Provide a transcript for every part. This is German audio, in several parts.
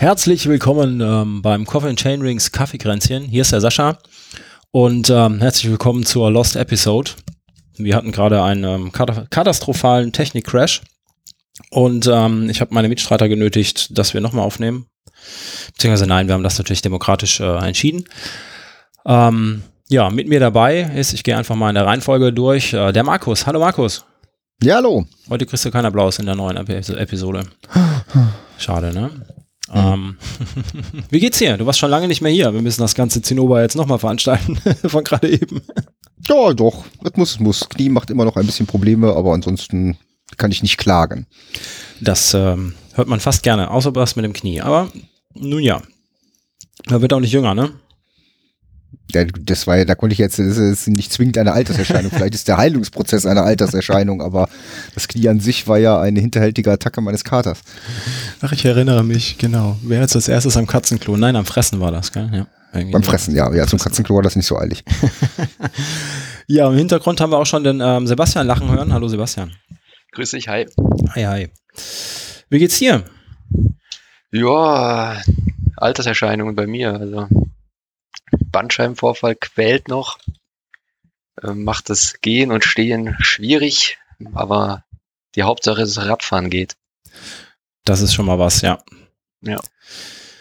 Herzlich willkommen ähm, beim Coffee and Chain Rings Kaffeekränzchen. Hier ist der Sascha und ähm, herzlich willkommen zur Lost Episode. Wir hatten gerade einen ähm, katastrophalen Technik-Crash und ähm, ich habe meine Mitstreiter genötigt, dass wir nochmal aufnehmen. Beziehungsweise nein, wir haben das natürlich demokratisch äh, entschieden. Ähm, ja, mit mir dabei ist, ich gehe einfach mal in der Reihenfolge durch, äh, der Markus. Hallo Markus. Ja, hallo. Heute kriegst du keinen Applaus in der neuen Episode. Schade, ne? Ähm, wie geht's dir? Du warst schon lange nicht mehr hier. Wir müssen das ganze Zinnober jetzt nochmal veranstalten von gerade eben. Ja, doch. Das muss, muss. Knie macht immer noch ein bisschen Probleme, aber ansonsten kann ich nicht klagen. Das ähm, hört man fast gerne, außer was mit dem Knie. Aber nun ja. Er wird auch nicht jünger, ne? Das war ja, da konnte ich jetzt, das ist nicht zwingend eine Alterserscheinung. Vielleicht ist der Heilungsprozess eine Alterserscheinung, aber das Knie an sich war ja eine hinterhältige Attacke meines Katers. Ach, ich erinnere mich, genau. Wer jetzt als erstes am Katzenklo? Nein, am Fressen war das, gell? Ja. Beim Fressen, ja. Ja, zum Katzenklo war das nicht so eilig. ja, im Hintergrund haben wir auch schon den ähm, Sebastian lachen hören. Hallo Sebastian. Grüß dich, hi. Hi, hi. Wie geht's dir? Ja, Alterserscheinungen bei mir. Also Bandscheibenvorfall quält noch, äh, macht das Gehen und Stehen schwierig, aber die Hauptsache ist, dass Radfahren geht. Das ist schon mal was, ja. Ja.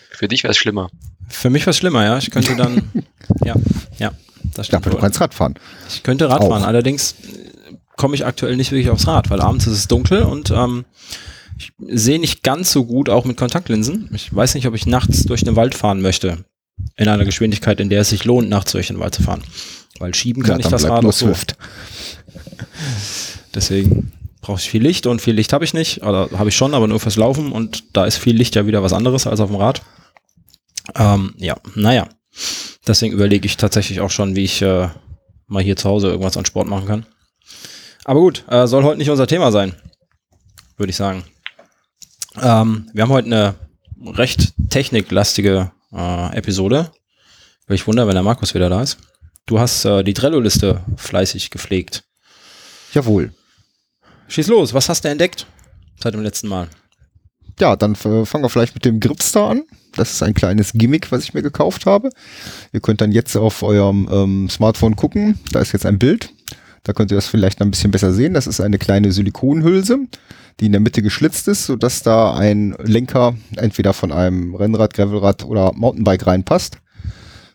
Für dich wäre es schlimmer. Für mich wäre es schlimmer, ja. Ich könnte dann, ja, ja, das stimmt. Ja, du kannst Radfahren. Ich könnte Radfahren, allerdings komme ich aktuell nicht wirklich aufs Rad, weil abends ist es dunkel und ähm, ich sehe nicht ganz so gut, auch mit Kontaktlinsen. Ich weiß nicht, ob ich nachts durch den Wald fahren möchte in einer Geschwindigkeit, in der es sich lohnt, nachts durch den Wald zu fahren. Weil schieben kann ja, ich das Rad auch so. Deswegen brauche ich viel Licht und viel Licht habe ich nicht. Oder habe ich schon, aber nur fürs Laufen und da ist viel Licht ja wieder was anderes als auf dem Rad. Ähm, ja, naja. Deswegen überlege ich tatsächlich auch schon, wie ich äh, mal hier zu Hause irgendwas an Sport machen kann. Aber gut, äh, soll heute nicht unser Thema sein, würde ich sagen. Ähm, wir haben heute eine recht techniklastige äh, Episode. Will ich wundern, wenn der Markus wieder da ist. Du hast äh, die Trello-Liste fleißig gepflegt. Jawohl. Schieß los, was hast du entdeckt seit dem letzten Mal? Ja, dann fangen wir vielleicht mit dem Gripstar an. Das ist ein kleines Gimmick, was ich mir gekauft habe. Ihr könnt dann jetzt auf eurem ähm, Smartphone gucken. Da ist jetzt ein Bild. Da könnt ihr das vielleicht ein bisschen besser sehen. Das ist eine kleine Silikonhülse die in der Mitte geschlitzt ist, sodass da ein Lenker entweder von einem Rennrad, Gravelrad oder Mountainbike reinpasst.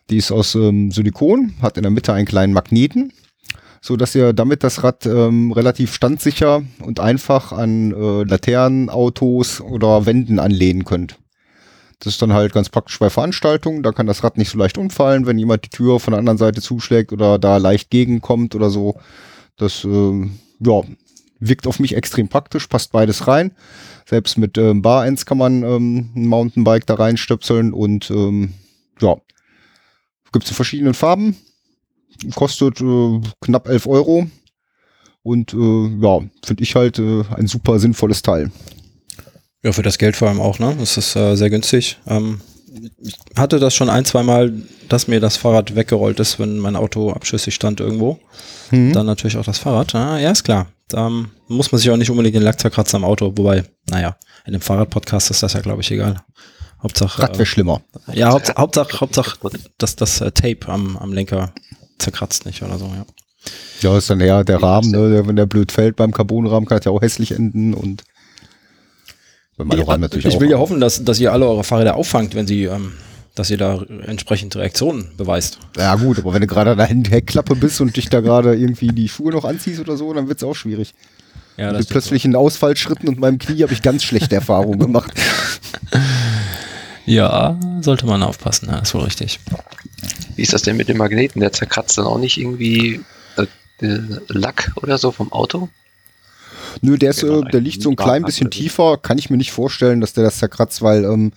Die ist aus ähm, Silikon, hat in der Mitte einen kleinen Magneten, so dass ihr damit das Rad ähm, relativ standsicher und einfach an äh, Laternen, Autos oder Wänden anlehnen könnt. Das ist dann halt ganz praktisch bei Veranstaltungen. Da kann das Rad nicht so leicht umfallen, wenn jemand die Tür von der anderen Seite zuschlägt oder da leicht gegenkommt oder so. Das äh, ja, wirkt auf mich extrem praktisch, passt beides rein. Selbst mit ähm, Bar-Ends kann man ähm, ein Mountainbike da reinstöpseln und ähm, ja, gibt es in verschiedenen Farben. Kostet äh, knapp 11 Euro. Und äh, ja, finde ich halt äh, ein super sinnvolles Teil. Ja, für das Geld vor allem auch, ne? Das ist äh, sehr günstig. Ähm, ich hatte das schon ein, zwei Mal, dass mir das Fahrrad weggerollt ist, wenn mein Auto abschüssig stand irgendwo. Mhm. Dann natürlich auch das Fahrrad. Ah, ja, ist klar. Da muss man sich auch nicht unbedingt den Lack zerkratzen am Auto, wobei, naja, in dem Fahrradpodcast ist das ja, glaube ich, egal. Hauptsache. Rad wäre äh, schlimmer. Ja, Hauptsache, Hauptsache, Hauptsache dass das äh, Tape am, am Lenker zerkratzt nicht oder so, ja. Ja, ist dann eher der Rahmen, ne? wenn der blöd fällt beim Carbonrahmen, kann das ja auch hässlich enden und ja, natürlich ich will ja hoffen, dass, dass ihr alle eure Fahrräder auffangt, wenn sie ähm, dass ihr da entsprechend Reaktionen beweist. Ja gut, aber wenn du gerade an der Heckklappe bist und dich da gerade irgendwie die Schuhe noch anziehst oder so, dann wird es auch schwierig. Ja, Mit plötzlichen so. Ausfallschritten und meinem Knie habe ich ganz schlechte Erfahrungen gemacht. Ja, sollte man aufpassen, ja, ist wohl richtig. Wie ist das denn mit dem Magneten? Der zerkratzt dann auch nicht irgendwie äh, äh Lack oder so vom Auto? Nö, der, ist, äh, der liegt so ein klein bisschen tiefer. Kann ich mir nicht vorstellen, dass der das zerkratzt, weil ähm,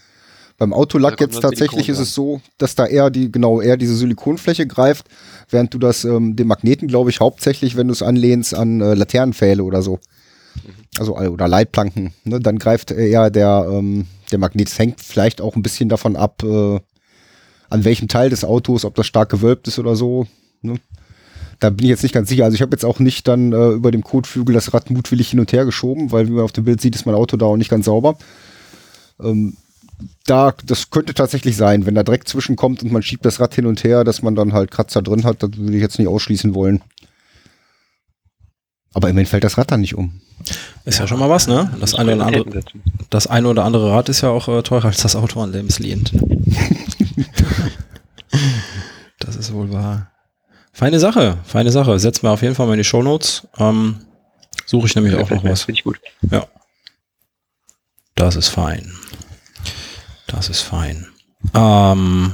beim Autolack jetzt tatsächlich ist es so, dass da eher die, genau, eher diese Silikonfläche greift, während du das, ähm, den Magneten, glaube ich, hauptsächlich, wenn du es anlehnst an äh, Laternenpfähle oder so. Mhm. Also, oder Leitplanken, ne? dann greift eher der, ähm, der Magnet. Es hängt vielleicht auch ein bisschen davon ab, äh, an welchem Teil des Autos, ob das stark gewölbt ist oder so. Ne? Da bin ich jetzt nicht ganz sicher. Also ich habe jetzt auch nicht dann äh, über dem Kotflügel das Rad mutwillig hin und her geschoben, weil wie man auf dem Bild sieht, ist mein Auto da auch nicht ganz sauber. Ähm, da, das könnte tatsächlich sein, wenn da Dreck zwischenkommt und man schiebt das Rad hin und her, dass man dann halt Kratzer drin hat, das würde ich jetzt nicht ausschließen wollen. Aber immerhin fällt das Rad dann nicht um. Ist ja schon mal was, ne? Das eine oder andere, das eine oder andere Rad ist ja auch äh, teurer als das Auto an dem es lehnt. das ist wohl wahr. Feine Sache, feine Sache. Setzen wir auf jeden Fall mal in die Shownotes. Ähm, Suche ich nämlich auch noch was. Finde ich gut. Ja. Das ist fein. Das ist fein. Ähm,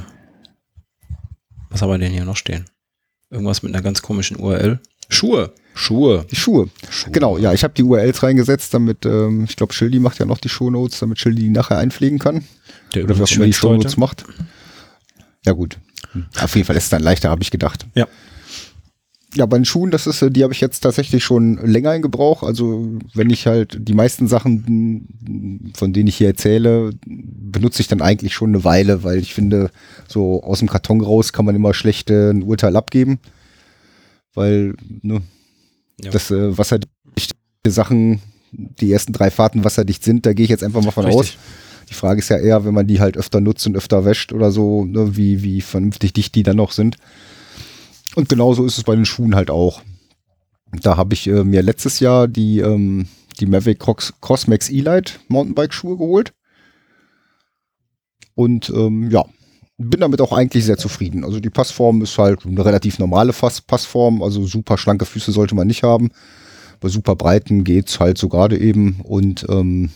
was haben wir denn hier noch stehen? Irgendwas mit einer ganz komischen URL. Schuhe. Schuhe. Die Schuhe. Schuhe. Genau, ja, ich habe die URLs reingesetzt, damit, ähm, ich glaube, Schildi macht ja noch die Shownotes, damit Schildi die nachher einpflegen kann. Der Oder wer auch immer die schwätzt heute. Shownotes macht. Ja, gut. Auf jeden Fall ist es dann leichter, habe ich gedacht. Ja. Ja, bei den Schuhen, das ist, äh, die habe ich jetzt tatsächlich schon länger in Gebrauch. Also wenn ich halt die meisten Sachen, von denen ich hier erzähle, benutze ich dann eigentlich schon eine Weile, weil ich finde, so aus dem Karton raus kann man immer schlecht äh, ein Urteil abgeben. Weil, ne, Ja. das äh, wasserdichte Sachen, die ersten drei Fahrten wasserdicht sind, da gehe ich jetzt einfach mal von aus. Richtig. Die Frage ist ja eher, wenn man die halt öfter nutzt und öfter wäscht oder so, ne, wie, wie vernünftig dicht die dann noch sind. Und genauso ist es bei den Schuhen halt auch. Da habe ich äh, mir letztes Jahr die, ähm, die Mavic Crocs, Crossmax Elite Mountainbike-Schuhe geholt. Und ähm, ja, bin damit auch eigentlich sehr zufrieden. Also die Passform ist halt eine relativ normale Fass Passform, also super schlanke Füße sollte man nicht haben. Bei super breiten geht's halt so gerade eben und ähm,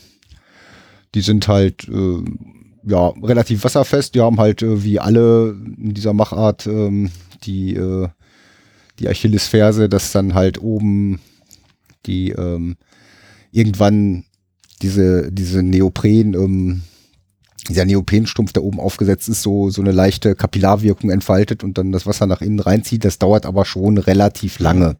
die sind halt äh, ja relativ wasserfest. Die haben halt äh, wie alle in dieser Machart ähm, die äh, die Achillesferse, dass dann halt oben die ähm, irgendwann diese diese Neopren ähm, dieser Neoprenstumpf, der oben aufgesetzt ist, so, so eine leichte Kapillarwirkung entfaltet und dann das Wasser nach innen reinzieht. Das dauert aber schon relativ lange.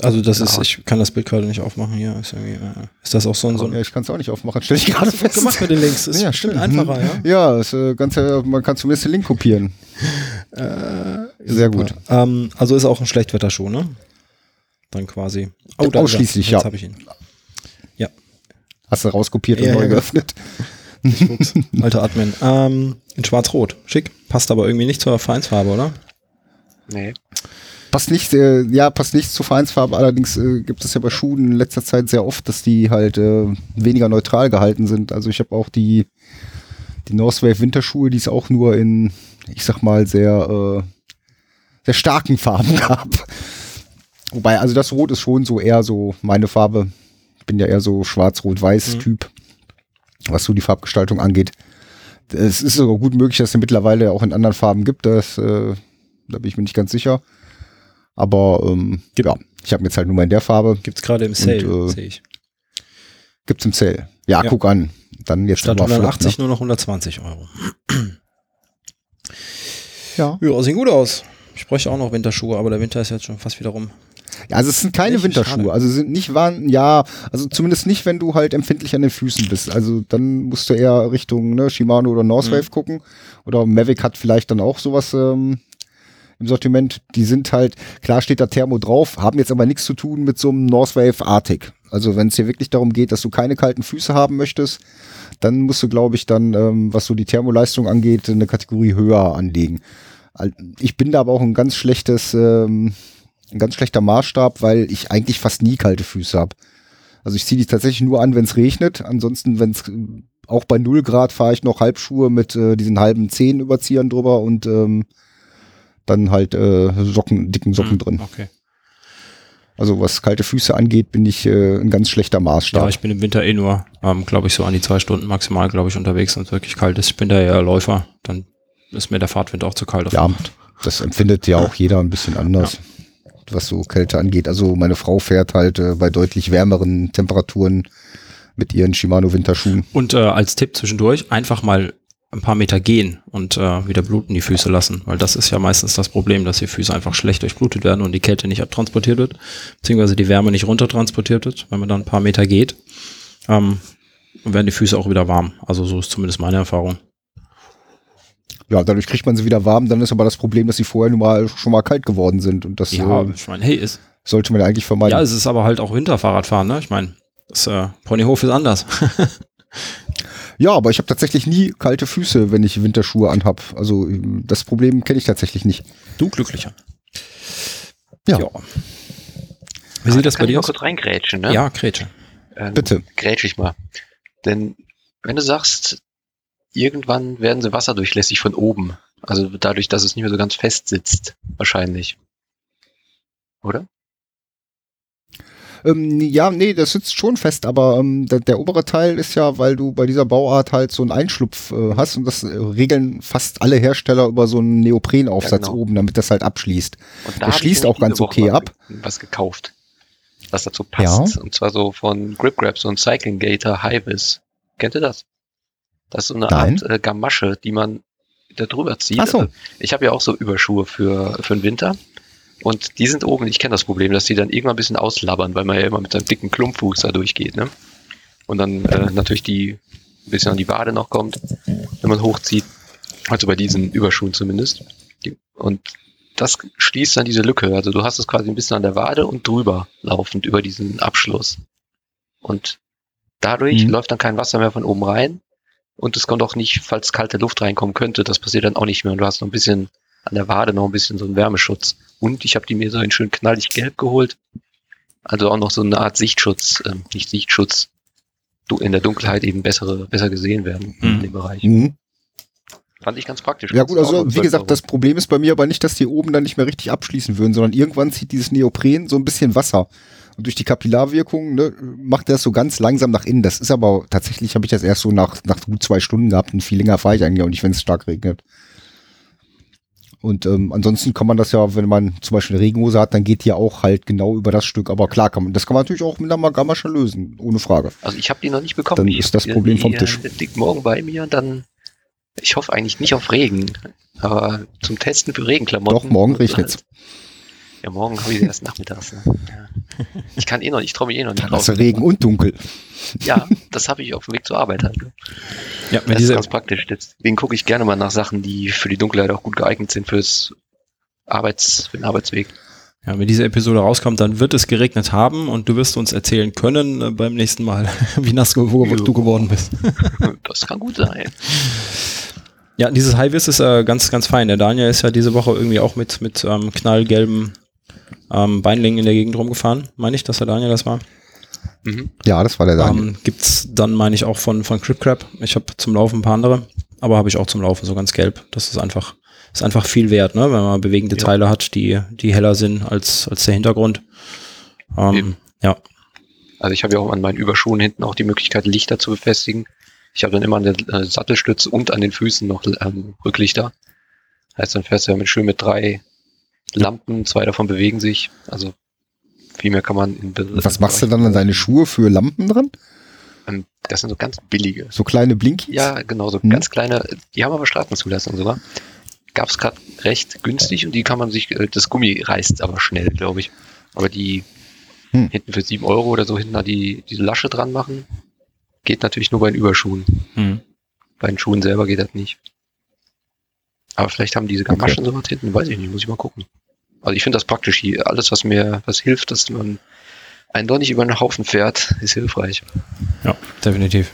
Also das ist, ich kann das Bild gerade nicht aufmachen hier. Ist, irgendwie, äh, ist das auch so ein, so Ja, ein ich kann es auch nicht aufmachen, stelle ich gerade fest. gemacht mit den Links? Ist Ja, stimmt. einfacher, ja. Ja, ist, äh, ganz, äh, man kann zumindest den Link kopieren. Sehr gut. Ähm, also ist auch ein Schlechtwetterschuh, ne? Dann quasi. Oh, da ist. Ausschließlich, Jetzt ja. habe ich ihn. Hast du rauskopiert Ja, und neu ja. geöffnet. Ich guck's. Alter Admin. Ähm, in schwarz-rot. Schick. Passt aber irgendwie nicht zur Vereinsfarbe, oder? Nee. Passt nicht, äh, ja, passt nicht zur Vereinsfarbe, allerdings äh, gibt es ja bei Schuhen in letzter Zeit sehr oft, dass die halt äh, weniger neutral gehalten sind. Also ich habe auch die, die Northwave Winterschuhe, die es auch nur in, ich sag mal, sehr, äh, sehr starken Farben gab. Wobei, also das Rot ist schon so eher so meine Farbe. Ich bin ja eher so schwarz-rot-weiß Mhm. Was so die Farbgestaltung angeht. Es ist sogar gut möglich, dass es mittlerweile auch in anderen Farben gibt. Das, äh, da bin ich mir nicht ganz sicher. Aber ähm, Gibt- ja, ich habe jetzt halt nur mal in der Farbe. Gibt's gerade im Sale, äh, sehe ich. Gibt's im Sale. Ja, Ja. guck an. Dann jetzt Statt noch mal flott, 180 nur noch 120 Euro. Ne? Ja. Ja, sehen gut aus. Ich bräuchte auch noch Winterschuhe, aber der Winter ist jetzt schon fast wieder rum. Ja, also es sind keine Echt? Winterschuhe. Schade. Also sind nicht waren, ja, also zumindest nicht, wenn du halt empfindlich an den Füßen bist. Also dann musst du eher Richtung ne, Shimano oder Northwave Mhm. gucken. Oder Mavic hat vielleicht dann auch sowas ähm, im Sortiment. Die sind halt, klar steht da Thermo drauf, haben jetzt aber nichts zu tun mit so einem Northwave Arctic. Also wenn es hier wirklich darum geht, dass du keine kalten Füße haben möchtest, dann musst du, glaube ich, dann, ähm, was so die Thermoleistung angeht, eine Kategorie höher anlegen. Ich bin da aber auch ein ganz schlechtes, ähm, ein ganz schlechter Maßstab, weil ich eigentlich fast nie kalte Füße habe. Also ich ziehe die tatsächlich nur an, wenn es regnet. Ansonsten, wenn es auch bei 0 Grad fahre ich noch Halbschuhe mit äh, diesen halben Zehenüberziehern drüber und ähm, dann halt äh, Socken, dicken Socken Hm, drin. Okay. Also was kalte Füße angeht, bin ich äh, ein ganz schlechter Maßstab. Ja, ich bin im Winter eh nur, ähm, glaube ich, so an die zwei Stunden maximal, glaube ich, unterwegs und wirklich kalt ist. Ich bin da eher Läufer. Dann ist mir der Fahrtwind auch zu kalt. auf Ja, das empfindet ja auch jeder ein bisschen anders, was so Kälte angeht. Also meine Frau fährt halt äh, bei deutlich wärmeren Temperaturen mit ihren Shimano Winterschuhen. Und äh, als Tipp zwischendurch einfach mal ein paar Meter gehen und äh, wieder bluten die Füße lassen, weil das ist ja meistens das Problem, dass die Füße einfach schlecht durchblutet werden und die Kälte nicht abtransportiert wird, beziehungsweise die Wärme nicht runtertransportiert wird, wenn man dann ein paar Meter geht. Ähm, werden die Füße auch wieder warm. Also so ist zumindest meine Erfahrung. Ja, dadurch kriegt man sie wieder warm. Dann ist aber das Problem, dass sie vorher nun mal schon mal kalt geworden sind. Und das Ja, äh, ich meine, hey, ist, sollte man ja eigentlich vermeiden. ja, es ist aber halt auch Winterfahrradfahren, ne? Ich meine, das äh, Ponyhof ist anders. Ja, aber ich habe tatsächlich nie kalte Füße, wenn ich Winterschuhe anhab. Also das Problem kenne ich tatsächlich nicht. Du glücklicher. Ja. Wie sieht das bei dir mal aus? kurz reingrätschen, ne? Ja, Gretchen. Ähm, Bitte. Grätsch ich mal. Denn wenn du sagst, irgendwann werden sie wasserdurchlässig von oben, also dadurch, dass es nicht mehr so ganz fest sitzt, wahrscheinlich. Oder? Ähm, ja, nee, das sitzt schon fest, aber ähm, der, der obere Teil ist ja, weil du bei dieser Bauart halt so einen Einschlupf äh, hast und das äh, regeln fast alle Hersteller über so einen Neoprenaufsatz Ja, genau. oben, damit das halt abschließt. Und Der hab ich schließt auch ganz Woche okay mal ab. Was gekauft, was dazu passt. Und zwar so von Grip Grab, so ein Cycling Gator Highvis. Kennt ihr das? Das ist so eine Nein. Art äh, Gamasche, die man da drüber zieht. Ach so. Also ich habe ja auch so Überschuhe für, für den Winter. Und die sind oben, ich kenne das Problem, dass die dann irgendwann ein bisschen auslabbern, weil man ja immer mit seinem dicken Klumpfuß da durchgeht. Ne? Und dann äh, natürlich die ein bisschen an die Wade noch kommt, wenn man hochzieht. Also bei diesen Überschuhen zumindest. Und das schließt dann diese Lücke. Also du hast es quasi ein bisschen an der Wade und drüber laufend über diesen Abschluss. Und dadurch Mhm. läuft dann kein Wasser mehr von oben rein. Und es kommt auch nicht, falls kalte Luft reinkommen könnte, das passiert dann auch nicht mehr. Und du hast noch ein bisschen an der Wade noch ein bisschen so einen Wärmeschutz. Und ich habe die mir so in schön knallig gelb geholt. Also auch noch so eine Art Sichtschutz, ähm, nicht Sichtschutz, du in der Dunkelheit eben bessere, besser gesehen werden Mhm. in dem Bereich. Mhm. Fand ich ganz praktisch. Ja gut, also wie 12 gesagt, das Problem ist bei mir aber nicht, dass die oben dann nicht mehr richtig abschließen würden, sondern irgendwann zieht dieses Neopren so ein bisschen Wasser. Und durch die Kapillarwirkung ne, macht er das so ganz langsam nach innen. Das ist aber tatsächlich, habe ich das erst so nach, nach gut zwei Stunden gehabt und viel länger fahre ich eigentlich auch nicht, wenn es stark regnet. Und ähm, ansonsten kann man das ja, wenn man zum Beispiel eine Regenhose hat, dann geht die auch halt genau über das Stück. Aber klar, kann man, das kann man natürlich auch mit einer Magamasche lösen, ohne Frage. Also ich habe die noch nicht bekommen. Dann ich ist das Problem vom Tisch. äh, Liegt morgen bei mir und dann, ich hoffe eigentlich nicht auf Regen, aber zum Testen für Regenklamotten. Doch, morgen regnet's. halt- Ja, morgen habe ich sie erst nachmittags. Ne? Ja. Ich kann eh noch, ich traue mich eh noch nicht du raus. Regen und Dunkel. Ja, das habe ich auf dem Weg zur Arbeit halt. Ne? Ja, Das mit ist ganz praktisch. Deswegen gucke ich gerne mal nach Sachen, die für die Dunkelheit auch gut geeignet sind fürs Arbeits, für den Arbeitsweg. ja, wenn diese Episode rauskommt, dann wird es geregnet haben und du wirst uns erzählen können äh, beim nächsten Mal, wie nass Jo. du geworden bist. Das kann gut sein. Ja, dieses Highvis ist äh, ganz, ganz fein. Der Daniel ist ja diese Woche irgendwie auch mit, mit ähm, knallgelben ähm, Beinlingen in der Gegend rumgefahren. Meine ich, dass der Daniel das war. Mhm. Ja, das war der Daniel. Ähm, gibt's dann, meine ich, auch von, von Crip Crab. Ich habe zum Laufen ein paar andere, aber habe ich auch zum Laufen so ganz gelb. Das ist einfach, ist einfach viel wert, ne? wenn man bewegende Ja. Teile hat, die, die heller sind als, als der Hintergrund. Ähm, ja, Also ich habe ja auch an meinen Überschuhen hinten auch die Möglichkeit, Lichter zu befestigen. Ich habe dann immer an der äh, Sattelstütze und an den Füßen noch ähm, Rücklichter. Heißt, dann fährst du ja mit schön mit drei Lampen, zwei davon bewegen sich. Also viel mehr kann man in Und was machst du dann an deine Schuhe für Lampen dran? Ähm, Das sind so ganz billige. So kleine Blinkies? Ja, genau, so Hm. ganz kleine, die haben aber Straßenzulassung sogar. Gab es gerade recht günstig und die kann man sich, äh, das Gummi reißt aber schnell, glaube ich. Aber die Hm. hinten für 7 Euro oder so hinten da die, diese Lasche dran machen, geht natürlich nur bei den Überschuhen. hm. Bei den Schuhen selber geht das nicht. Aber vielleicht haben diese Gamaschen sowas hinten, weiß ich nicht, muss ich mal gucken. Also ich finde das praktisch hier. Alles, was mir was hilft, dass man einen doch nicht über den Haufen fährt, ist hilfreich. ja, definitiv.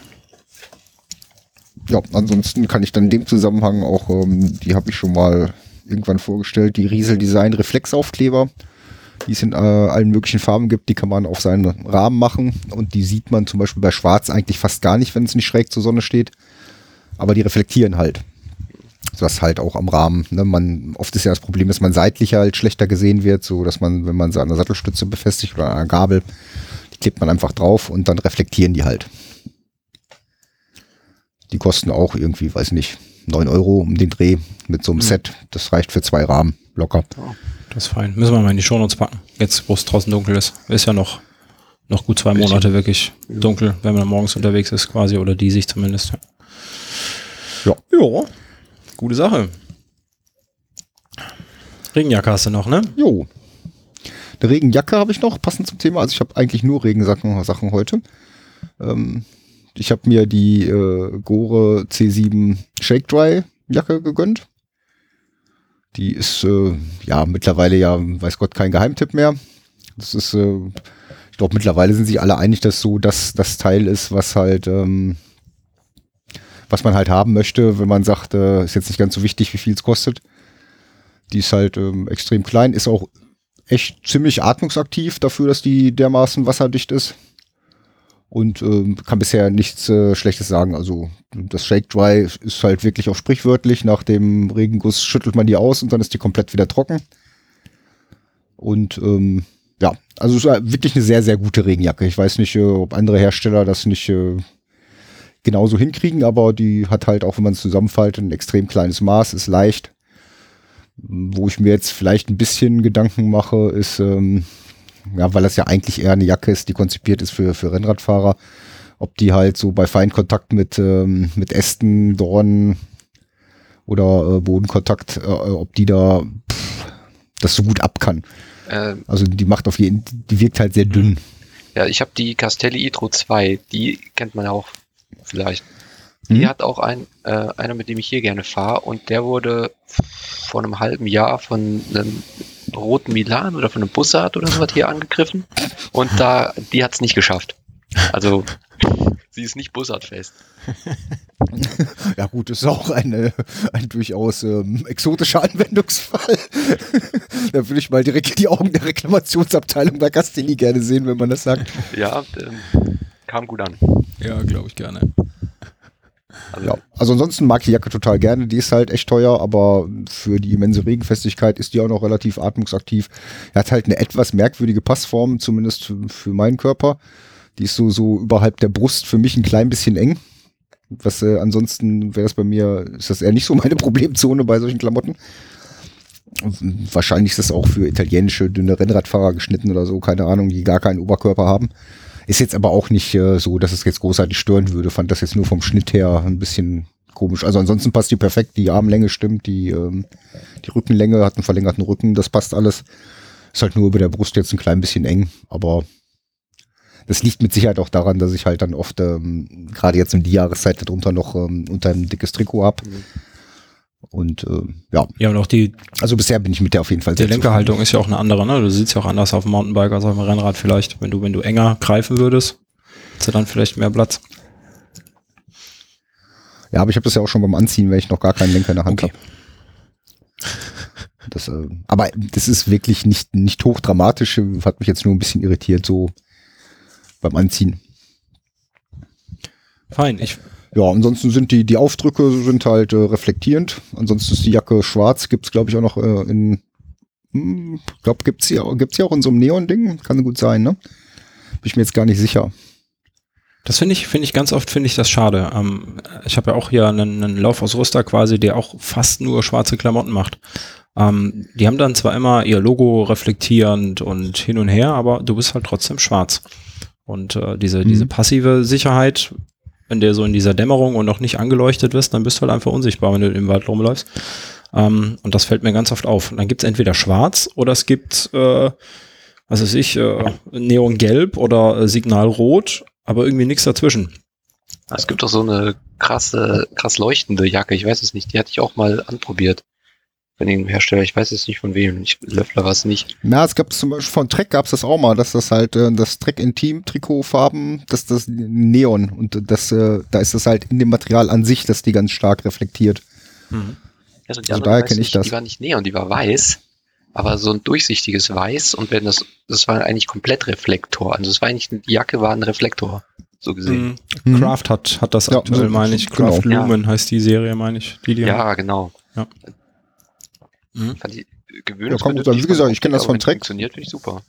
Ja, ansonsten kann ich dann in dem Zusammenhang auch, ähm, die habe ich schon mal irgendwann vorgestellt, die Riesel Design Reflexaufkleber, die es in äh, allen möglichen Farben gibt, die kann man auf seinen Rahmen machen und die sieht man zum Beispiel bei Schwarz eigentlich fast gar nicht, wenn es nicht schräg zur Sonne steht. Aber die reflektieren halt. Das halt auch am Rahmen. Ne? Man, oft ist ja das Problem, dass man seitlich halt schlechter gesehen wird, so dass man, wenn man sie an der Sattelstütze befestigt oder an einer Gabel, die klebt man einfach drauf und dann reflektieren die halt. Die kosten auch irgendwie, weiß nicht, 9 Euro um den Dreh mit so einem Mhm. Set. Das reicht für zwei Rahmen locker. Das ist fein. Müssen wir mal in die Shownotes packen. Jetzt, wo es draußen dunkel ist. Ist ja noch, noch gut zwei. Monate wirklich dunkel, wenn man morgens unterwegs ist quasi oder die sich zumindest. Ja. Ja. Gute Sache. Regenjacke hast du noch, ne? Jo. Eine Regenjacke habe ich noch, passend zum Thema. Also ich habe eigentlich nur Regensachen Sachen heute. Ähm, ich habe mir die äh, Gore C7 Shake Dry Jacke gegönnt. Die ist äh, ja mittlerweile ja, weiß Gott, kein Geheimtipp mehr. Das ist, äh, ich glaube, mittlerweile sind sich alle einig, dass so das, das Teil ist, was halt ähm, was man halt haben möchte, wenn man sagt, äh, ist jetzt nicht ganz so wichtig, wie viel es kostet. Die ist halt ähm, extrem klein, ist auch echt ziemlich atmungsaktiv dafür, dass die dermaßen wasserdicht ist. Und ähm, kann bisher nichts äh, Schlechtes sagen. Also das Shake Dry ist halt wirklich auch sprichwörtlich. Nach dem Regenguss schüttelt man die aus und dann ist die komplett wieder trocken. Und ähm, ja, also es ist wirklich eine sehr, sehr gute Regenjacke. Ich weiß nicht, äh, ob andere Hersteller das nicht äh, genauso hinkriegen, aber die hat halt auch, wenn man es zusammenfaltet, ein extrem kleines Maß, ist leicht. Wo ich mir jetzt vielleicht ein bisschen Gedanken mache, ist, ähm, ja, weil das ja eigentlich eher eine Jacke ist, die konzipiert ist für, für Rennradfahrer, ob die halt so bei Feinkontakt mit, ähm, mit Ästen, Dornen oder äh, Bodenkontakt, äh, ob die da pff, das so gut ab kann. Ähm, also die macht auf jeden, die wirkt halt sehr dünn. Ja, ich habe die Castelli Itro 2, die kennt man ja auch vielleicht. Die hm? hat auch ein, äh, einer, mit dem ich hier gerne fahre und der wurde vor einem halben Jahr von einem roten Milan oder von einem Bussard oder so was hier angegriffen und da, die hat es nicht geschafft. Also sie ist nicht Bussard-fest. ja gut, ist auch eine, ein durchaus ähm, exotischer Anwendungsfall. da würde ich mal direkt die Augen der Reklamationsabteilung bei Castelli gerne sehen, wenn man das sagt. Ja, ähm, kam gut an. Ja, glaube ich gerne. Also, ja. also ansonsten mag ich die Jacke total gerne. Die ist halt echt teuer, aber für die immense Regenfestigkeit ist die auch noch relativ atmungsaktiv. Er hat halt eine etwas merkwürdige Passform, zumindest für, meinen Körper. Die ist so, so überhalb der Brust für mich ein klein bisschen eng. Was äh, ansonsten wäre das bei mir, ist das eher nicht so meine Problemzone bei solchen Klamotten. Wahrscheinlich ist das auch für italienische dünne Rennradfahrer geschnitten oder so, keine Ahnung, die gar keinen Oberkörper haben. Ist jetzt aber auch nicht äh, so, dass es jetzt großartig stören würde. Fand das jetzt nur vom Schnitt her ein bisschen komisch. Also ansonsten passt die perfekt. Die Armlänge stimmt, die, ähm, die Rückenlänge hat einen verlängerten Rücken. Das passt alles. Ist halt nur über der Brust jetzt ein klein bisschen eng. Aber das liegt mit Sicherheit auch daran, dass ich halt dann oft, ähm, gerade jetzt in die Jahreszeit darunter noch ähm, unter ein dickes Trikot hab. Mhm. Und äh, ja. Ja, und auch die. Also bisher bin ich mit der auf jeden Fall. Die Lenkerhaltung ist ja auch eine andere, ne? Du siehst ja auch anders auf dem Mountainbike als auf dem Rennrad vielleicht. Wenn du, wenn du enger greifen würdest, hättest du dann vielleicht mehr Platz. Ja, aber ich habe das ja auch schon beim Anziehen, weil ich noch gar keinen Lenker in der Hand okay. habe. Das, äh, aber das ist wirklich nicht, nicht hochdramatisch, hat mich jetzt nur ein bisschen irritiert, so beim Anziehen. Fein, ich ja, ansonsten sind die, die Aufdrücke sind halt äh, reflektierend. Ansonsten ist die Jacke schwarz. Gibt's glaube ich, auch noch äh, in, hm, glaube, gibt's hier, gibt's hier auch in so einem Neon-Ding? Kann gut sein, ne? Bin ich mir jetzt gar nicht sicher. Das finde ich, finde ich ganz oft, finde ich das schade. Ähm, ich habe ja auch hier einen, einen Rüster quasi, der auch fast nur schwarze Klamotten macht. Ähm, die haben dann zwar immer ihr Logo reflektierend und hin und her, aber du bist halt trotzdem schwarz. Und äh, diese, mhm. diese passive Sicherheit wenn der so in dieser Dämmerung und noch nicht angeleuchtet wirst, dann bist du halt einfach unsichtbar, wenn du im Wald rumläufst. Ähm, und das fällt mir ganz oft auf. Und dann gibt es entweder schwarz oder es gibt, äh, was weiß ich, äh, Neongelb oder äh, Signalrot, aber irgendwie nichts dazwischen. Es gibt doch so eine krasse, krass leuchtende Jacke, ich weiß es nicht, die hatte ich auch mal anprobiert von dem Hersteller, ich weiß jetzt nicht von wem, ich Löffler war es nicht. Na, es gab zum Beispiel von Trek gab es das auch mal, dass das halt äh, das Trek Intim Trikotfarben, dass das Neon und das äh, da ist das halt in dem Material an sich, dass die ganz stark reflektiert. Mhm. Also, also daher kenne ich das. Die war nicht Neon, die war weiß, aber so ein durchsichtiges Weiß und wenn das das war eigentlich komplett Reflektor, also es war eigentlich die Jacke war ein Reflektor so gesehen. Mhm. mhm. Craft hat hat das ja, aktuell, meine ich. Genau. Craft genau. Lumen ja. heißt die Serie, meine ich. Die, die ja, genau. Ja. Mhm. Fand die gewöhnungsbedürftig. Ja, wie gesagt, ich kenne das von Trek. Funktioniert, finde ich super.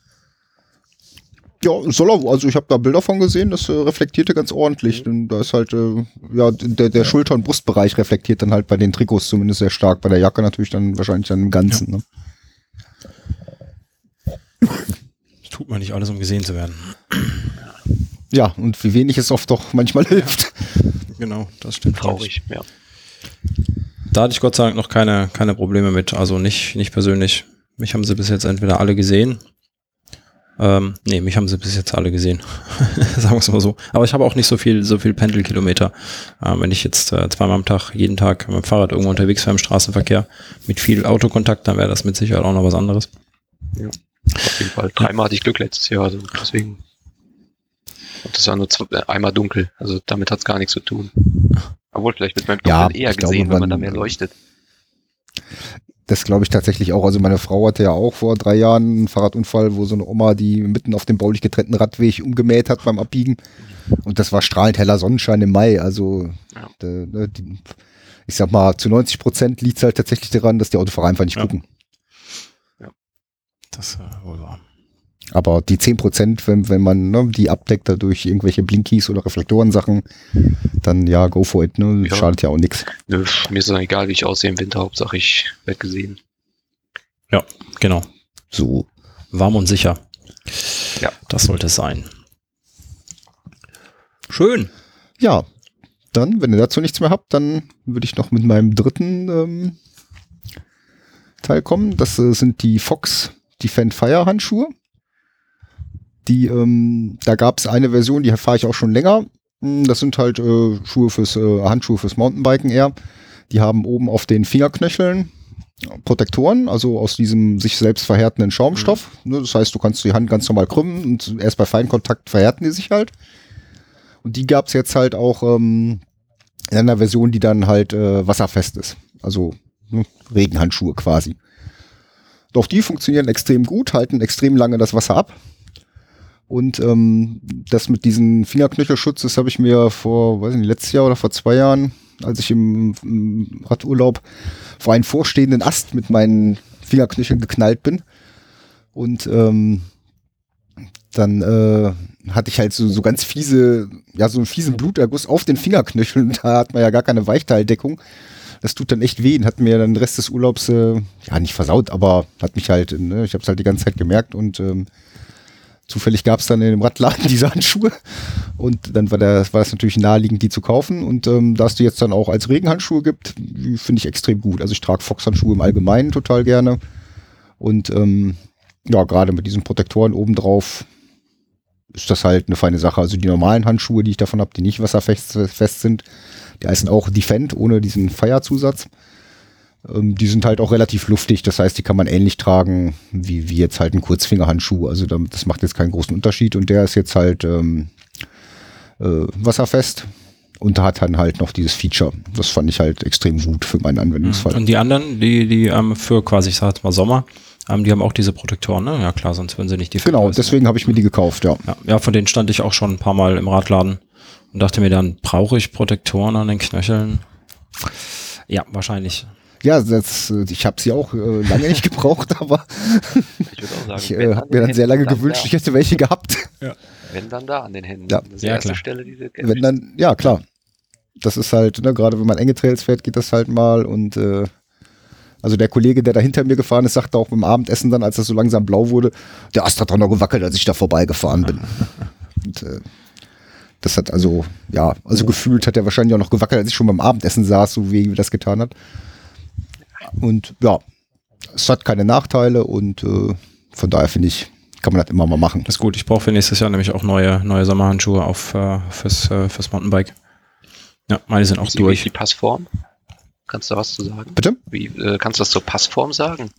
Ja, soll er, also ich habe da Bilder von gesehen, das äh, reflektierte ganz ordentlich. Mhm. Und da ist halt, äh, ja, der, der Schulter- und Brustbereich reflektiert dann halt bei den Trikots zumindest sehr stark, bei der Jacke natürlich dann wahrscheinlich dann im Ganzen. Ja. Ne? Das tut man nicht alles, um gesehen zu werden. Ja, und wie wenig es oft doch manchmal hilft. Genau, das stimmt. Traurig, ja. Da hatte ich Gott sei Dank noch keine, keine Probleme mit. Also nicht, nicht persönlich. Mich haben sie bis jetzt entweder alle gesehen. Ähm, nee, mich haben sie bis jetzt alle gesehen. Sagen wir es mal so. Aber ich habe auch nicht so viel, so viel Pendelkilometer. Ähm, wenn ich jetzt äh, zweimal am Tag, jeden Tag mit dem Fahrrad irgendwo unterwegs wäre im Straßenverkehr mit viel Autokontakt, dann wäre das mit Sicherheit auch noch was anderes. Ja, auf jeden Fall. Dreimal hatte ich Glück letztes Jahr, also deswegen. Und das war nur einmal dunkel, also damit hat es gar nichts zu tun. Obwohl, vielleicht wird man Ja, eher ich glaube, gesehen, wenn man da man- mehr leuchtet. Das glaube ich tatsächlich auch. Also meine Frau hatte ja auch vor drei Jahren einen Fahrradunfall, wo so eine Oma, die mitten auf dem baulich getrennten Radweg umgemäht hat beim Abbiegen. Und das war strahlend heller Sonnenschein im Mai. Also Ja. äh, ne, die, ich sag mal, zu 90 Prozent liegt es halt tatsächlich daran, dass die Autofahrer einfach nicht Ja. gucken. Das äh, wohl wahr. Aber die 10 Prozent, wenn, wenn man ne, die abdeckt dadurch irgendwelche Blinkies oder Reflektorensachen, dann ja, go for it. Ne? Ja. Schadet ja auch nichts. Mir ist dann egal, wie ich aussehe im Winter. Hauptsache ich werde gesehen. Genau. So. Warm und sicher. Ja. Das sollte es sein. Schön. Ja, dann, wenn ihr dazu nichts mehr habt, dann würde ich noch mit meinem dritten ähm, Teil kommen. Das äh, sind die Fox Defend Fire Handschuhe. Die, ähm, da gab es eine Version, die fahre ich auch schon länger. Hm, Das sind halt äh, Schuhe fürs äh, Handschuhe fürs Mountainbiken eher. Die haben oben auf den Fingerknöcheln Protektoren, also aus diesem sich selbst verhärtenden Schaumstoff. Ne, das heißt, du kannst die Hand ganz normal krümmen und erst bei Feinkontakt verhärten die sich halt. Und die gab's jetzt halt auch ähm, in einer Version, die dann halt äh, wasserfest ist. Also ne, Regenhandschuhe quasi. Doch die funktionieren extrem gut, halten extrem lange das Wasser ab. Und ähm, das mit diesen Fingerknöchelschutz, das habe ich mir vor, weiß nicht, letztes Jahr oder vor zwei Jahren, als ich im, im Radurlaub vor einen vorstehenden Ast mit meinen Fingerknöcheln geknallt bin. Und ähm, dann äh, hatte ich halt so, so ganz fiese, ja, so einen fiesen Bluterguss auf den Fingerknöcheln. Da hat man ja gar keine Weichteildeckung. Das tut dann echt weh und hat mir dann den Rest des Urlaubs, äh, ja, nicht versaut, aber hat mich halt, ne, ich habe es halt die ganze Zeit gemerkt und ähm, zufällig gab es dann in dem Radladen diese Handschuhe und dann war, der, war es natürlich naheliegend, die zu kaufen und ähm, da es die jetzt dann auch als Regenhandschuhe gibt, finde ich extrem gut. Also ich trage Fox-Handschuhe im Allgemeinen total gerne und ähm, ja, gerade mit diesen Protektoren obendrauf ist das halt eine feine Sache. Also die normalen Handschuhe, die ich davon habe, die nicht wasserfest fest sind, die heißen auch Defend ohne diesen Feierzusatz. Ähm, die sind halt auch relativ luftig, das heißt, die kann man ähnlich tragen wie, wie jetzt halt ein Kurzfingerhandschuh. Also das macht jetzt keinen großen Unterschied und der ist jetzt halt ähm, äh, wasserfest und hat dann halt noch dieses Feature. Das fand ich halt extrem gut für meinen Anwendungsfall. Und die anderen, die, die ähm, für quasi, ich sag jetzt mal Sommer, ähm, die haben auch diese Protektoren, ne? Ja klar, sonst würden sie nicht die Genau, Vergleiche- deswegen habe ich mir die gekauft, ja. Ja, ja, von denen stand ich auch schon ein paar Mal im Radladen und dachte mir dann, brauche ich Protektoren an den Knöcheln? Ja, wahrscheinlich. Ja, das, ich habe sie auch äh, lange nicht gebraucht, aber Ich sagen, ich äh, habe mir dann sehr lange gewünscht, da. ich hätte welche gehabt. Wenn dann da an den Händen. Ja. Das ist die Ja, erste klar. Stelle, die du Wenn dann, ja klar. Das ist halt, ne, gerade wenn man enge Trails fährt, geht das halt mal und äh, also der Kollege, der da hinter mir gefahren ist, sagte auch beim Abendessen dann, als das so langsam blau wurde, der Ast hat doch noch gewackelt, als ich da vorbeigefahren bin. Und, äh, das hat also, ja, also gefühlt hat er wahrscheinlich auch noch gewackelt, als ich schon beim Abendessen saß, so wie er das getan hat. Und ja, es hat keine Nachteile und äh, von daher finde ich, kann man das immer mal machen. Das ist gut. Ich brauche für nächstes Jahr nämlich auch neue, neue Sommerhandschuhe auf, äh, fürs, äh, fürs Mountainbike. Ja, meine sind auch Wie durch. die Passform? Kannst du da was zu sagen? Bitte? Wie, äh, kannst du das zur Passform sagen?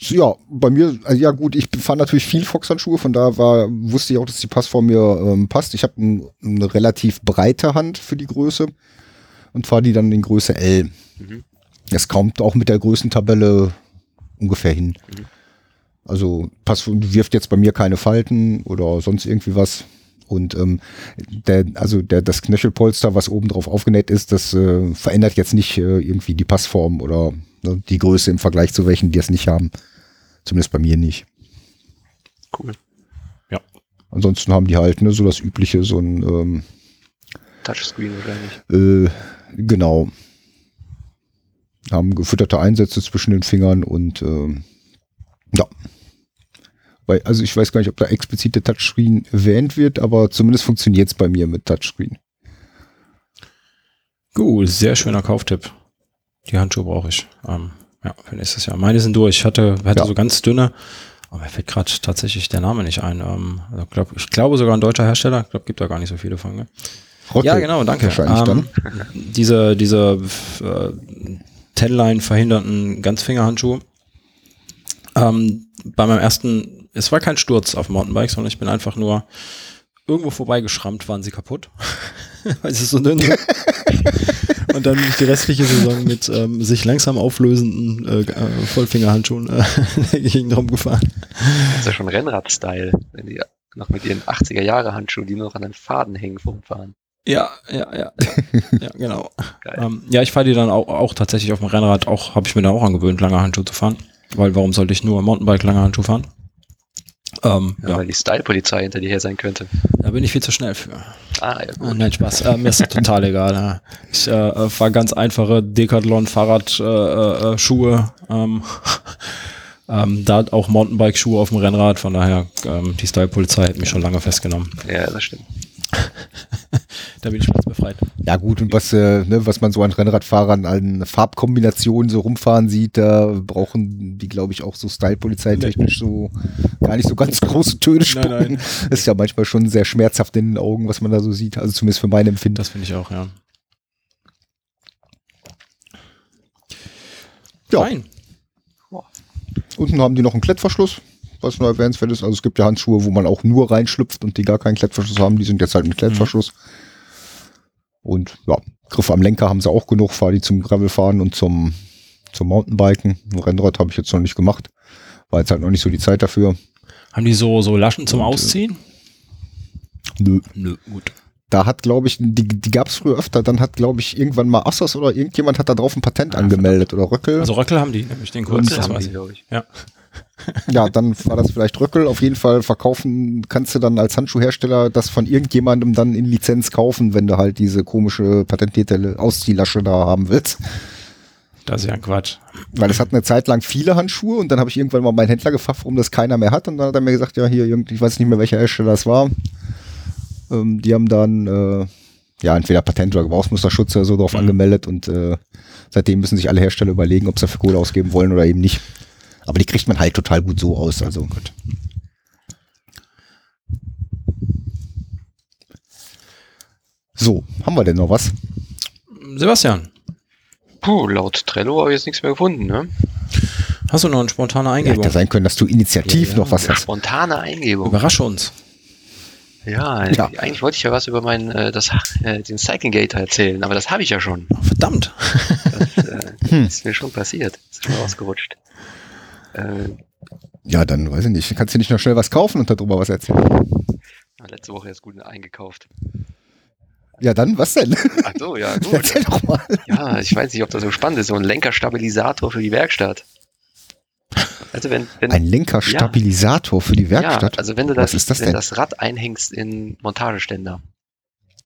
Ja, bei mir, also ja gut, ich fahre natürlich viel Fox-Handschuhe, von da war, wusste ich auch, dass die Passform mir ähm, passt. Ich habe ein, eine relativ breite Hand für die Größe und fahre die dann in Größe L. Mhm. Das kommt auch mit der Größentabelle ungefähr hin. Mhm. Also Passform wirft jetzt bei mir keine Falten oder sonst irgendwie was. Und ähm, der, also der, das Knöchelpolster, was oben drauf aufgenäht ist, das äh, verändert jetzt nicht äh, irgendwie die Passform oder ne, die Größe im Vergleich zu welchen, die es nicht haben. Zumindest bei mir nicht. Cool. Ansonsten haben die halt ne, so das übliche, so ein ähm, Touchscreen wahrscheinlich. äh, genau. Haben gefütterte Einsätze zwischen den Fingern und ähm, ja. Weil, also ich weiß gar nicht, ob da explizit der Touchscreen erwähnt wird, aber zumindest funktioniert es bei mir mit Touchscreen. Gut, sehr schöner Kauftipp. Die Handschuhe brauche ich. Ähm, ja, für nächstes Jahr. Meine sind durch. Ich hatte, hatte Ja. so ganz dünne, aber mir fällt gerade tatsächlich der Name nicht ein. Ähm, also glaub, ich glaube sogar ein deutscher Hersteller. Ich glaube, gibt da gar nicht so viele von. Rotte Ja, genau, danke. Wahrscheinlich dann. Ähm, diese diese äh, Tenline verhinderten Ganzfingerhandschuhe. Ähm, bei meinem ersten, es war kein Sturz auf dem Mountainbike, sondern ich bin einfach nur irgendwo vorbeigeschrammt, waren sie kaputt. weil sie so dünn sind. Und dann bin ich die restliche Saison mit ähm, sich langsam auflösenden äh, äh, Vollfingerhandschuhen äh, in der Gegend rumgefahren. Das ist ja schon Rennrad-Style, wenn die noch mit ihren 80er-Jahre-Handschuhen, die nur noch an den Faden hängen, rumfahren. Ja, ja, ja. Ja, genau. Ähm, ja, ich fahre die dann auch, auch tatsächlich auf dem Rennrad, auch habe ich mir dann auch angewöhnt, lange Handschuhe zu fahren. Weil warum sollte ich nur Mountainbike lange Handschuhe fahren? Ähm, Ja, ja, Weil die Style-Polizei hinter dir her sein könnte. da bin ich viel zu schnell für. Ah, ja, Äh, gut. nein, Spaß. Äh, mir ist das total egal. Ja. Ich äh, fahre ganz einfache Decathlon Fahrradschuhe. Äh, äh, ähm, ähm, da auch Mountainbike-Schuhe auf dem Rennrad. Von daher, ähm, die Style-Polizei hat mich schon lange festgenommen. Ja, das stimmt. Da bin ich platzbefreit. Ja gut, und was, äh, ne, was man so an Rennradfahrern an Farbkombinationen so rumfahren sieht, da brauchen die, glaube ich, auch so Style-Polizei-technisch so gar nicht so ganz große Töne spucken. Nein, nein. Das ist ja manchmal schon sehr schmerzhaft in den Augen, was man da so sieht. Also zumindest für mein Empfinden. Das finde ich auch, ja. Ja. Fein. Unten haben die noch einen Klettverschluss, was nur erwähnenswert ist. Also es gibt ja Handschuhe, wo man auch nur reinschlüpft und die gar keinen Klettverschluss haben. Die sind jetzt halt mit Klettverschluss. Und ja, Griffe am Lenker haben sie auch genug. Fahr die zum Gravelfahren und zum, zum Mountainbiken. Ein Rennrad habe ich jetzt noch nicht gemacht. War jetzt halt noch nicht so die Zeit dafür. Haben die so, so Laschen zum Ausziehen? Nö. Nö, gut. Da hat, glaube ich, die, die gab es früher öfter. Dann hat, glaube ich, irgendwann mal Assos oder irgendjemand hat da drauf ein Patent angemeldet oder Röckel. Also Röckel haben die, nämlich den kurz, Das weiß ich. glaube ich. Ja. Ja, dann war das vielleicht Röckel. Auf jeden Fall verkaufen kannst du dann als Handschuhhersteller das von irgendjemandem dann in Lizenz kaufen, wenn du halt diese komische patentierte Ausziehlasche da haben willst. Das ist ja ein Quatsch. Weil es hat eine Zeit lang viele Handschuhe und dann habe ich irgendwann mal meinen Händler gefragt, warum das keiner mehr hat. Und dann hat er mir gesagt, ja, hier, irgendwie, ich weiß nicht mehr, welcher Hersteller das war. Ähm, die haben dann äh, ja entweder Patent- oder Gebrauchsmusterschutz oder so drauf Mhm. angemeldet und äh, seitdem müssen sich alle Hersteller überlegen, ob sie dafür Kohle ausgeben wollen oder eben nicht. Aber die kriegt man halt total gut so aus. Also gut. So, haben wir denn noch was? Sebastian, Puh, laut Trello habe ich jetzt nichts mehr gefunden, ne? hast du noch eine spontane Ja, Eingebung? hätte sein können, dass du initiativ Ja, noch was hast. Spontane Eingebung. Überrasche uns. Ja, Ja. eigentlich wollte ich ja was über mein, äh, das, äh, den Cycling Gator erzählen, aber das habe ich ja schon. Verdammt. Das äh, Hm. ist mir schon passiert. Ist schon ausgerutscht. Äh, Ja, dann weiß ich nicht. Kannst du nicht noch schnell was kaufen und darüber was erzählen? letzte Woche erst gut eingekauft. Ja, dann, was denn? Ach so, ja, gut. Erzähl doch mal. Ja, ich weiß nicht, ob das so spannend ist. So ein Lenkerstabilisator für die Werkstatt. Also wenn, wenn Ein Lenkerstabilisator für die Werkstatt. Ja, also wenn du das, ist das wenn denn? das Rad einhängst in Montageständer,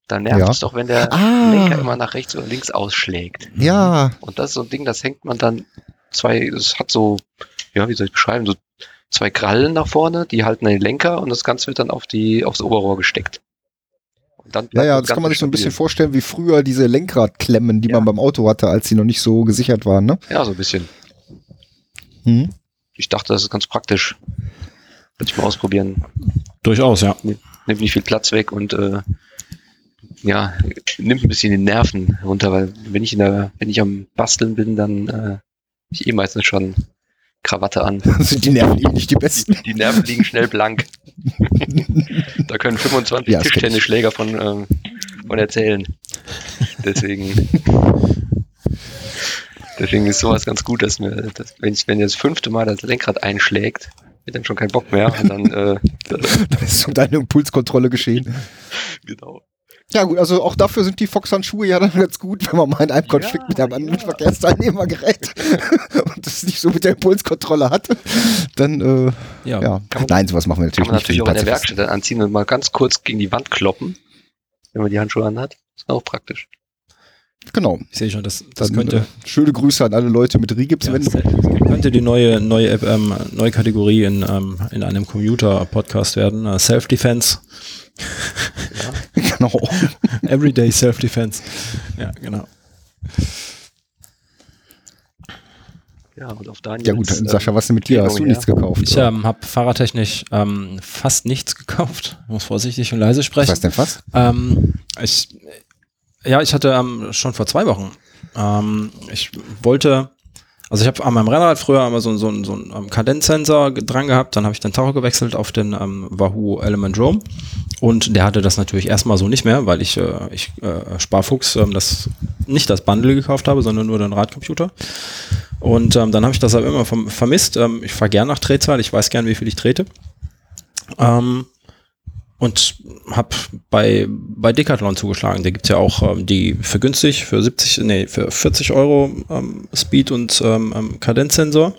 dann nervt Ja. es doch, wenn der Ah. Lenker immer nach rechts oder links ausschlägt. ja, Und das ist so ein Ding, das hängt man dann zwei, es hat so, ja, wie soll ich beschreiben, so zwei Krallen nach vorne, die halten den Lenker und das Ganze wird dann auf die, aufs Oberrohr gesteckt. Und dann ja, das das kann man sich so ein bisschen vorstellen, wie früher diese Lenkradklemmen, die Ja. man beim Auto hatte, als sie noch nicht so gesichert waren, ne? Ja, so ein bisschen. Hm. Ich dachte, das ist ganz praktisch. Würde ich mal ausprobieren. Durchaus, ja. Nimmt nicht viel Platz weg und äh, ja, nimmt ein bisschen die Nerven runter, weil wenn ich in der, wenn ich am Basteln bin, dann äh, ich eh meistens schon Krawatte an. Sind die Nerven eh nicht die besten? Die Nerven liegen schnell blank. da können 25 Ja. Tischtennisschläger von, ähm, von erzählen. Deswegen. Deswegen ist sowas ganz gut, dass mir, dass, wenn ich, wenn ihr das fünfte Mal das Lenkrad einschlägt, wird dann schon kein Bock mehr. Und dann, äh, Dann ist so deine Impulskontrolle geschehen. genau. Ja gut, also auch dafür sind die Fox-Handschuhe ja dann ganz gut, wenn man mal in einem Konflikt Ja, mit einem anderen ja. Verkehrsteilnehmer gerät und das nicht so mit der Impulskontrolle hat, dann, äh, Ja. ja. Kann man- Nein, sowas machen wir Kann natürlich man nicht. natürlich auch die in der. Werkstatt dann anziehen und mal ganz kurz gegen die Wand kloppen, wenn man die Handschuhe anhat. Ist auch praktisch. Genau. Ich sehe schon, das, das Dann, könnte, äh, schöne Grüße an alle Leute mit Rigips. ja, das könnte die neue, neue, App, ähm, neue Kategorie in, ähm, in einem Commuter-Podcast werden. Äh, Self-Defense. Ja. Genau. Everyday Self-Defense. Ja, genau. Ja, und auf Daniel. Ja gut, Sascha, was denn mit dir? Hast du ja. nichts gekauft? Ich ähm, habe fahrradtechnisch ähm, fast nichts gekauft. Ich muss vorsichtig und leise was sprechen. heißt denn was? Ähm, ich, ja, ich hatte ähm, schon vor zwei Wochen. Ähm, ich wollte, Also ich habe an meinem Rennrad früher immer so, so, so einen ähm, Kadenzsensor dran gehabt, dann habe ich den Tacho gewechselt auf den ähm, Wahoo Element Drome und der hatte das natürlich erstmal so nicht mehr, weil ich, äh, ich äh, Sparfuchs ähm, das nicht das Bundle gekauft habe, sondern nur den Radcomputer. Und ähm, dann habe ich das aber immer vermisst. Ähm, ich fahre gern nach Drehzahl, ich weiß gern, wie viel ich trete. Ähm, und habe bei, bei Decathlon zugeschlagen. Da gibt's ja auch ähm, die für günstig, für 70, nee, für 40 Euro ähm, Speed und ähm, ähm, Kadenzsensor.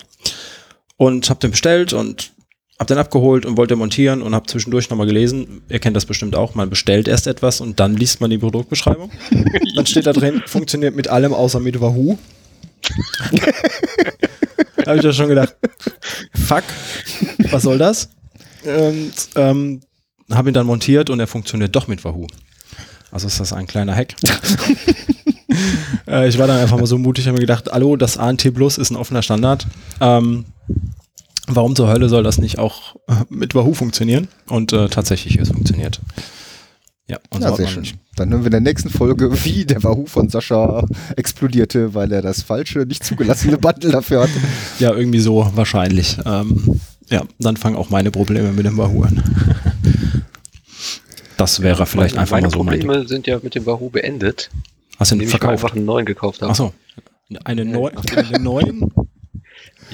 Und habe den bestellt und habe den abgeholt und wollte montieren und habe zwischendurch nochmal gelesen. Ihr kennt das bestimmt auch. Man bestellt erst etwas und dann liest man die Produktbeschreibung. dann steht da drin, funktioniert mit allem außer mit Wahoo. da habe ich ja schon gedacht, fuck, was soll das? Und ähm, habe ihn dann montiert und er funktioniert doch mit Wahoo. Also ist das ein kleiner Hack. äh, ich war dann einfach mal so mutig, habe mir gedacht, hallo, das ANT Plus ist ein offener Standard. Ähm, warum zur Hölle soll das nicht auch äh, mit Wahoo funktionieren? Und äh, tatsächlich, es funktioniert. Ja, und Ja, hat sehr schön. Dann hören wir in der nächsten Folge, wie der Wahoo von Sascha explodierte, weil er das falsche, nicht zugelassene Bundle dafür hatte. Ja, irgendwie so wahrscheinlich. Ähm, ja, dann fangen auch meine Probleme mit dem Wahoo an. Das wäre vielleicht meine, einfach meine mal so mein Ding. Probleme sind ja mit dem Wahoo beendet, Hast du ihn indem ich mir verkauft? einfach einen neuen gekauft habe. Achso. Eine, neu, eine neuen?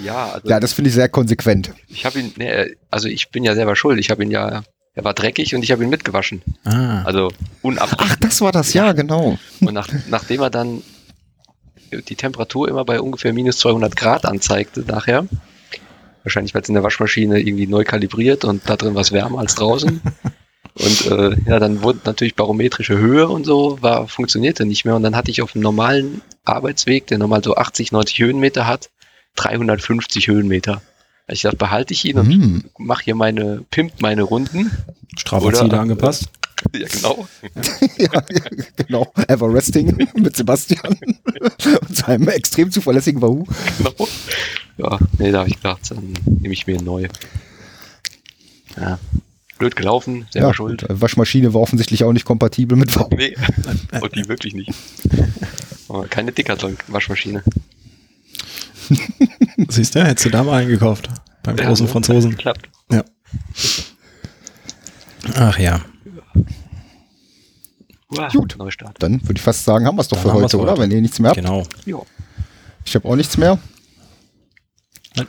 Ja, also Ja, das finde ich sehr konsequent. ich habe ihn, nee, also ich bin ja selber schuld. Ich habe ihn ja, er war dreckig und ich habe ihn mitgewaschen. Ah. Also unabsichtlich. Ach, das war das, ja, genau. Und nach, nachdem er dann die Temperatur immer bei ungefähr minus 200 Grad anzeigte nachher, wahrscheinlich weil es in der Waschmaschine irgendwie neu kalibriert und da drin war es wärmer als draußen. Und äh, ja, dann wurde natürlich barometrische Höhe und so, war, funktionierte nicht mehr. Und dann hatte ich auf dem normalen Arbeitsweg, der normal so 80, 90 Höhenmeter hat, 350 Höhenmeter. Ich dachte, behalte ich ihn und Hm. mache hier meine, pimp meine Runden. Strafziele angepasst. Ja, genau. ja, genau. Everesting mit Sebastian und seinem extrem zuverlässigen Wahoo. genau. Ja, nee, da habe ich gedacht, dann nehme ich mir neue. Ja. Blöd gelaufen, selber Ja, schuld. Waschmaschine war offensichtlich auch nicht kompatibel mit Wahoo. Nee, und die wirklich nicht. Aber keine Decathlon-Waschmaschine. Siehst du, hättest du da mal eingekauft. Beim Ja, großen? Franzosen. Klappt. Ja. Ach ja. Uah, Gut. Neustart. Dann würde ich fast sagen, haben wir es doch Dann für heute, oder? heute. Wenn ihr nichts mehr habt. Genau. Ja, Ich habe auch nichts mehr.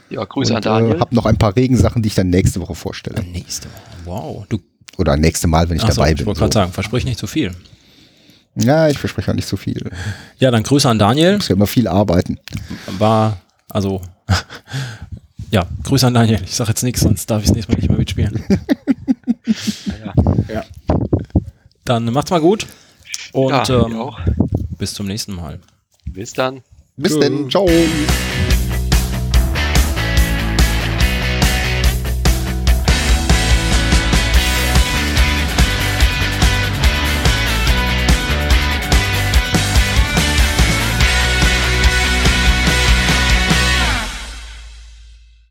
Ja Grüße an und äh, Daniel. habe noch ein paar Regensachen, die ich dann nächste Woche vorstelle. Nächste Woche. Wow. Du, Oder nächste Mal, wenn ich achso, dabei ich bin. wollte So. gerade sagen, versprich nicht zu viel. Ja, ich verspreche auch nicht so viel. Ich Ja, dann Grüße an Daniel. muss ja immer viel arbeiten. War, also, ja, Grüße an Daniel. Ich sage jetzt nichts, sonst darf ich das nächste Mal nicht mehr mitspielen. ja, Dann macht's mal gut und ja, ähm, bis zum nächsten Mal. Bis dann. Bis Tschö. denn. Ciao.